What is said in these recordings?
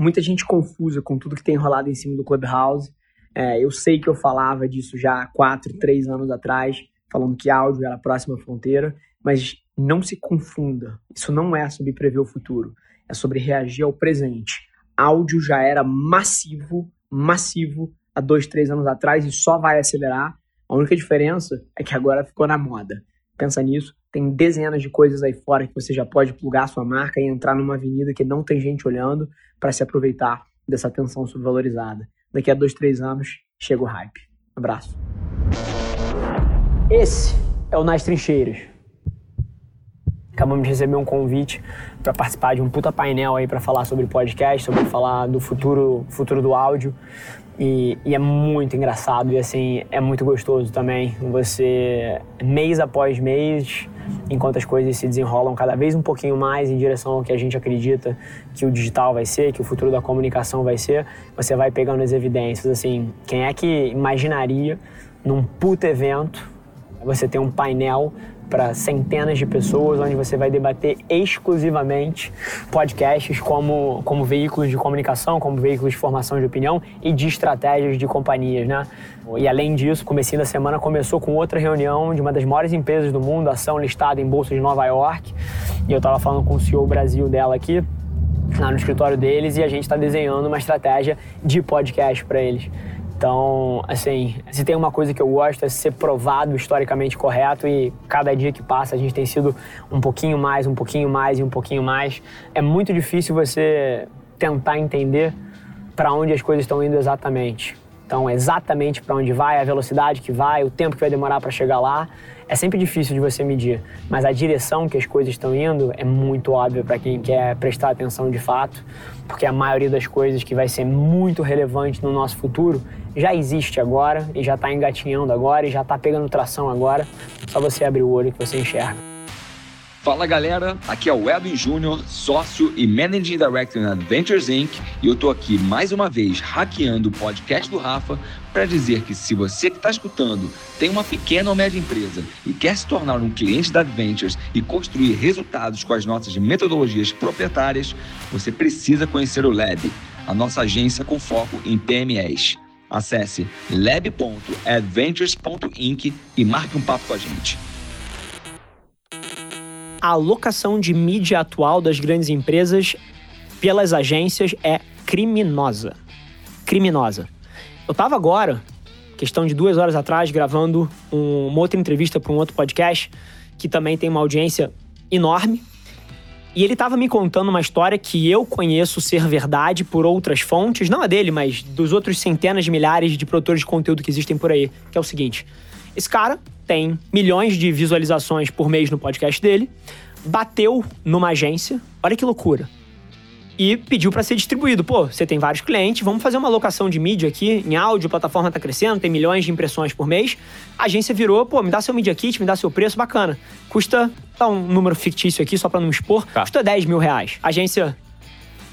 muita gente confusa com tudo que tem rolado em cima do Clubhouse. É, eu sei que eu falava disso já há quatro, três anos atrás, falando que áudio era a próxima fronteira, mas não se confunda. Isso não é sobre prever o futuro, é sobre reagir ao presente. Áudio já era massivo, massivo há dois, três anos atrás e só vai acelerar. A única diferença é que agora ficou na moda. Pensa nisso, tem dezenas de coisas aí fora que você já pode plugar sua marca e entrar numa avenida que não tem gente olhando para se aproveitar dessa atenção subvalorizada. Daqui a dois, três anos, chega o hype. Abraço. Esse é o Nas Trincheiras. Acabamos de receber um convite para participar de um puta painel aí para falar sobre podcast, sobre falar do futuro, futuro do áudio. E, e, é muito engraçado e assim, é muito gostoso também. Você, mês após mês, enquanto as coisas se desenrolam cada vez um pouquinho mais em direção ao que a gente acredita que o digital vai ser, que o futuro da comunicação vai ser, você vai pegando as evidências. Assim, quem é que imaginaria num puto evento você ter um painel para centenas de pessoas, onde você vai debater exclusivamente podcasts como, como veículos de comunicação, como veículos de formação de opinião e de estratégias de companhias, né? E além disso, comecinho da semana começou com outra reunião de uma das maiores empresas do mundo, ação listada em bolsa de Nova York, e eu estava falando com o CEO Brasil dela aqui, lá no escritório deles, e a gente está desenhando uma estratégia de podcast para eles. Então, assim, se tem uma coisa que eu gosto é ser provado historicamente correto e cada dia que passa a gente tem sido um pouquinho mais, um pouquinho mais e um pouquinho mais. É muito difícil você tentar entender para onde as coisas estão indo exatamente. Então, exatamente para onde vai, a velocidade que vai, o tempo que vai demorar para chegar lá, é sempre difícil de você medir. Mas a direção que as coisas estão indo é muito óbvia para quem quer prestar atenção de fato, porque a maioria das coisas que vai ser muito relevante no nosso futuro já existe agora e já está engatinhando agora e já está pegando tração agora. Só você abrir o olho que você enxerga. Fala galera, aqui é o Edwin Júnior, sócio e Managing Director na Adventures Inc. E eu tô aqui mais uma vez hackeando o podcast do Rafa para dizer que se você que está escutando tem uma pequena ou média empresa e quer se tornar um cliente da Adventures e construir resultados com as nossas metodologias proprietárias, você precisa conhecer o Lab, a nossa agência com foco em PMEs. Acesse lab.adventures.inc e marque um papo com a gente. A alocação de mídia atual das grandes empresas pelas agências é criminosa. Criminosa. Eu estava agora, questão de duas horas atrás, gravando um, uma outra entrevista para um outro podcast que também tem uma audiência enorme e ele estava me contando uma história que eu conheço ser verdade por outras fontes, não a dele, mas dos outros centenas de milhares de produtores de conteúdo que existem por aí, que é o seguinte: esse cara tem milhões de visualizações por mês no podcast dele, bateu numa agência, olha que loucura e pediu para ser distribuído. Pô, você tem vários clientes, vamos fazer uma alocação de mídia aqui em áudio, a plataforma está crescendo, tem milhões de impressões por mês. A agência virou, pô, me dá seu Media Kit, me dá seu preço, bacana. Custa, tá um número fictício aqui, só para não me expor, tá. custa 10 mil reais. A agência,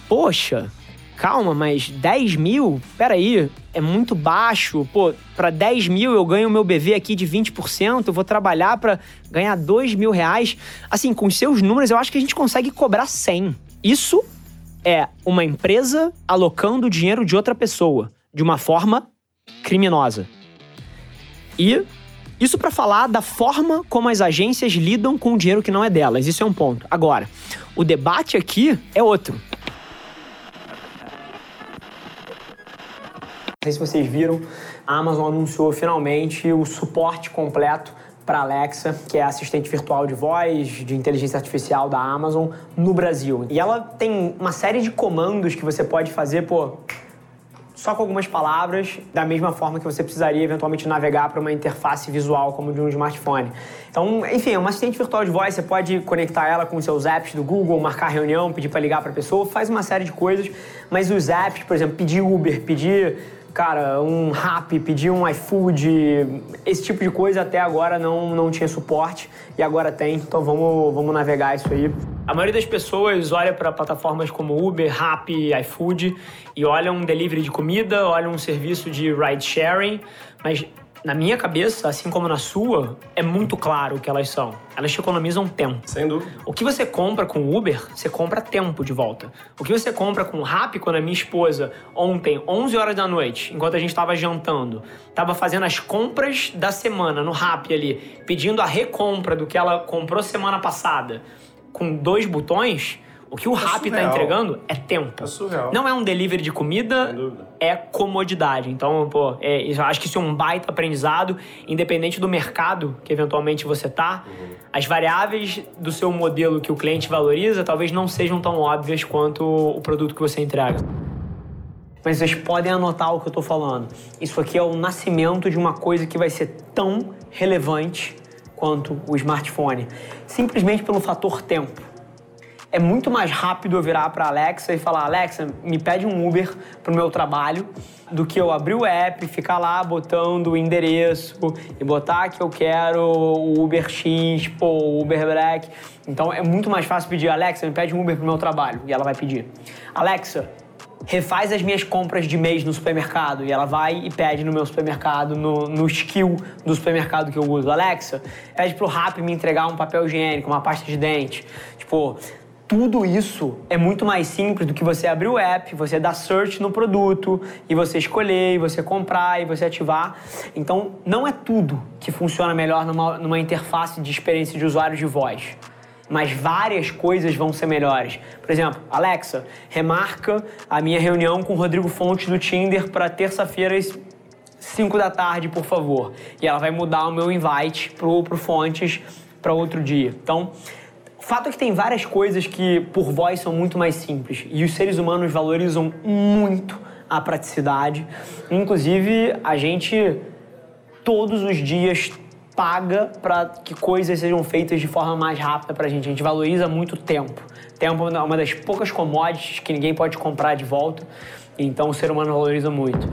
poxa, calma, mas 10 mil? Peraí, é muito baixo. Pô, para 10 mil eu ganho o meu BV aqui de 20%, eu vou trabalhar para ganhar 2 mil reais. Assim, com seus números, eu acho que a gente consegue cobrar 100. Isso é uma empresa alocando o dinheiro de outra pessoa de uma forma criminosa. E isso para falar da forma como as agências lidam com o dinheiro que não é delas. Isso é um ponto. Agora, o debate aqui é outro. Não sei se vocês viram, a Amazon anunciou finalmente o suporte completo para Alexa, que é assistente virtual de voz, de inteligência artificial da Amazon no Brasil. E ela tem uma série de comandos que você pode fazer, pô, só com algumas palavras, da mesma forma que você precisaria eventualmente navegar para uma interface visual como de um smartphone. Então, enfim, é uma assistente virtual de voz, você pode conectar ela com seus apps do Google, marcar reunião, pedir para ligar para a pessoa, faz uma série de coisas, mas os apps, por exemplo, pedir Uber, pedir cara, um rap, pedir um iFood, esse tipo de coisa até agora não, não tinha suporte e agora tem, então vamos, vamos navegar isso aí. A maioria das pessoas olha para plataformas como Uber, Rap, iFood e olham um delivery de comida, olham um serviço de ride sharing, mas na minha cabeça, assim como na sua, é muito claro o que elas são. Elas te economizam tempo. Sem dúvida. O que você compra com Uber, você compra tempo de volta. O que você compra com Rappi, quando a minha esposa, ontem, 11 horas da noite, enquanto a gente estava jantando, estava fazendo as compras da semana no Rappi ali, pedindo a recompra do que ela comprou semana passada, com dois botões, o que o é Rappi está entregando é tempo. É surreal. Não é um delivery de comida, é comodidade. Então, pô, é, eu acho que isso é um baita aprendizado, independente do mercado que eventualmente você tá. Uhum. As variáveis do seu modelo que o cliente valoriza talvez não sejam tão óbvias quanto o produto que você entrega. Mas vocês podem anotar o que eu estou falando. Isso aqui é o nascimento de uma coisa que vai ser tão relevante quanto o smartphone. Simplesmente pelo fator tempo é muito mais rápido eu virar para Alexa e falar: Alexa, me pede um Uber para o meu trabalho, do que eu abrir o app, ficar lá botando o endereço e botar que eu quero o Uber X, pô, Uber Black. Então é muito mais fácil pedir: Alexa, me pede um Uber para o meu trabalho. E ela vai pedir: Alexa, refaz as minhas compras de mês no supermercado. E ela vai e pede no meu supermercado, no, no skill do supermercado que eu uso. Alexa, pede pro Rap me entregar um papel higiênico, uma pasta de dente. Tipo, tudo isso é muito mais simples do que você abrir o app, você dar search no produto e você escolher, e você comprar e você ativar. Então, não é tudo que funciona melhor numa, numa interface de experiência de usuário de voz. Mas várias coisas vão ser melhores. Por exemplo, Alexa, remarca a minha reunião com o Rodrigo Fontes do Tinder para terça-feira 5 da tarde, por favor. E ela vai mudar o meu invite pro, pro Fontes para outro dia. Então, fato é que tem várias coisas que por voz são muito mais simples e os seres humanos valorizam muito a praticidade. Inclusive, a gente todos os dias paga para que coisas sejam feitas de forma mais rápida para a gente. A gente valoriza muito o tempo. Tempo é uma das poucas commodities que ninguém pode comprar de volta. Então, o ser humano valoriza muito.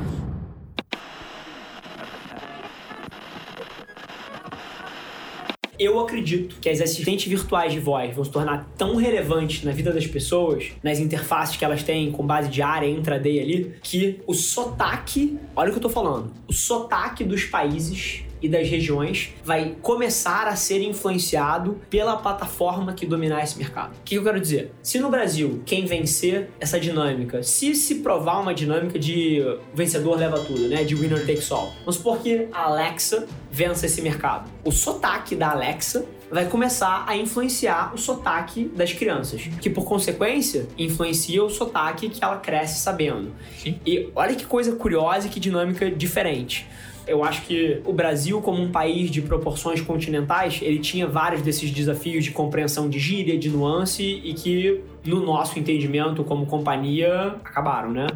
Eu acredito que as assistentes virtuais de voz vão se tornar tão relevantes na vida das pessoas, nas interfaces que elas têm com base diária, intraday ali, que o sotaque, olha o que eu tô falando, o sotaque dos países e das regiões vai começar a ser influenciado pela plataforma que dominar esse mercado. O que eu quero dizer? Se no Brasil quem vencer essa dinâmica, se se provar uma dinâmica de vencedor leva tudo, né, de winner takes all, vamos supor que a Alexa vença esse mercado. O sotaque da Alexa vai começar a influenciar o sotaque das crianças, que por consequência influencia o sotaque que ela cresce sabendo. Sim. E olha que coisa curiosa e que dinâmica diferente. Eu acho que o Brasil, como um país de proporções continentais, ele tinha vários desses desafios de compreensão de gíria, de nuance e que, no nosso entendimento como companhia, acabaram, né?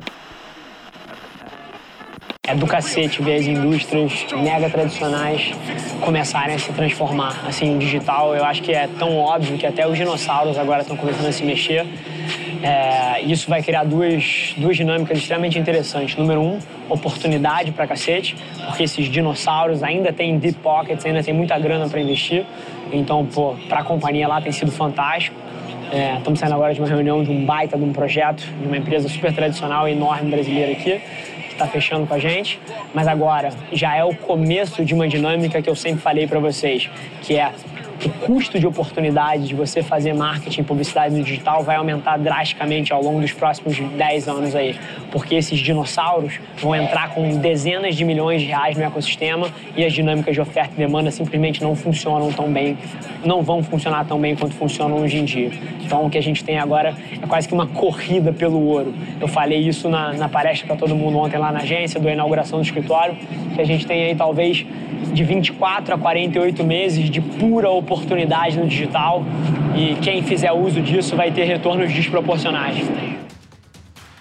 É do cacete ver as indústrias mega tradicionais começarem a se transformar. Assim, o digital eu acho que é tão óbvio que até os dinossauros agora estão começando a se mexer. É, isso vai criar duas, duas dinâmicas extremamente interessantes. Número um, oportunidade pra cacete, porque esses dinossauros ainda têm deep pockets, ainda tem muita grana para investir. Então, pô, pra companhia lá tem sido fantástico. É, estamos saindo agora de uma reunião de um baita de um projeto de uma empresa super tradicional e enorme brasileira aqui, está fechando com a gente. Mas agora já é o começo de uma dinâmica que eu sempre falei para vocês, que é o custo de oportunidade de você fazer marketing publicidade no digital vai aumentar drasticamente ao longo dos próximos 10 anos aí, porque esses dinossauros vão entrar com dezenas de milhões de reais no ecossistema e as dinâmicas de oferta e demanda simplesmente não funcionam tão bem, não vão funcionar tão bem quanto funcionam hoje em dia. Então o que a gente tem agora é quase que uma corrida pelo ouro. Eu falei isso na, na palestra para todo mundo ontem lá na agência, da inauguração do escritório, que a gente tem aí talvez de 24 a 48 meses de pura oportunidade no digital e quem fizer uso disso vai ter retornos desproporcionais.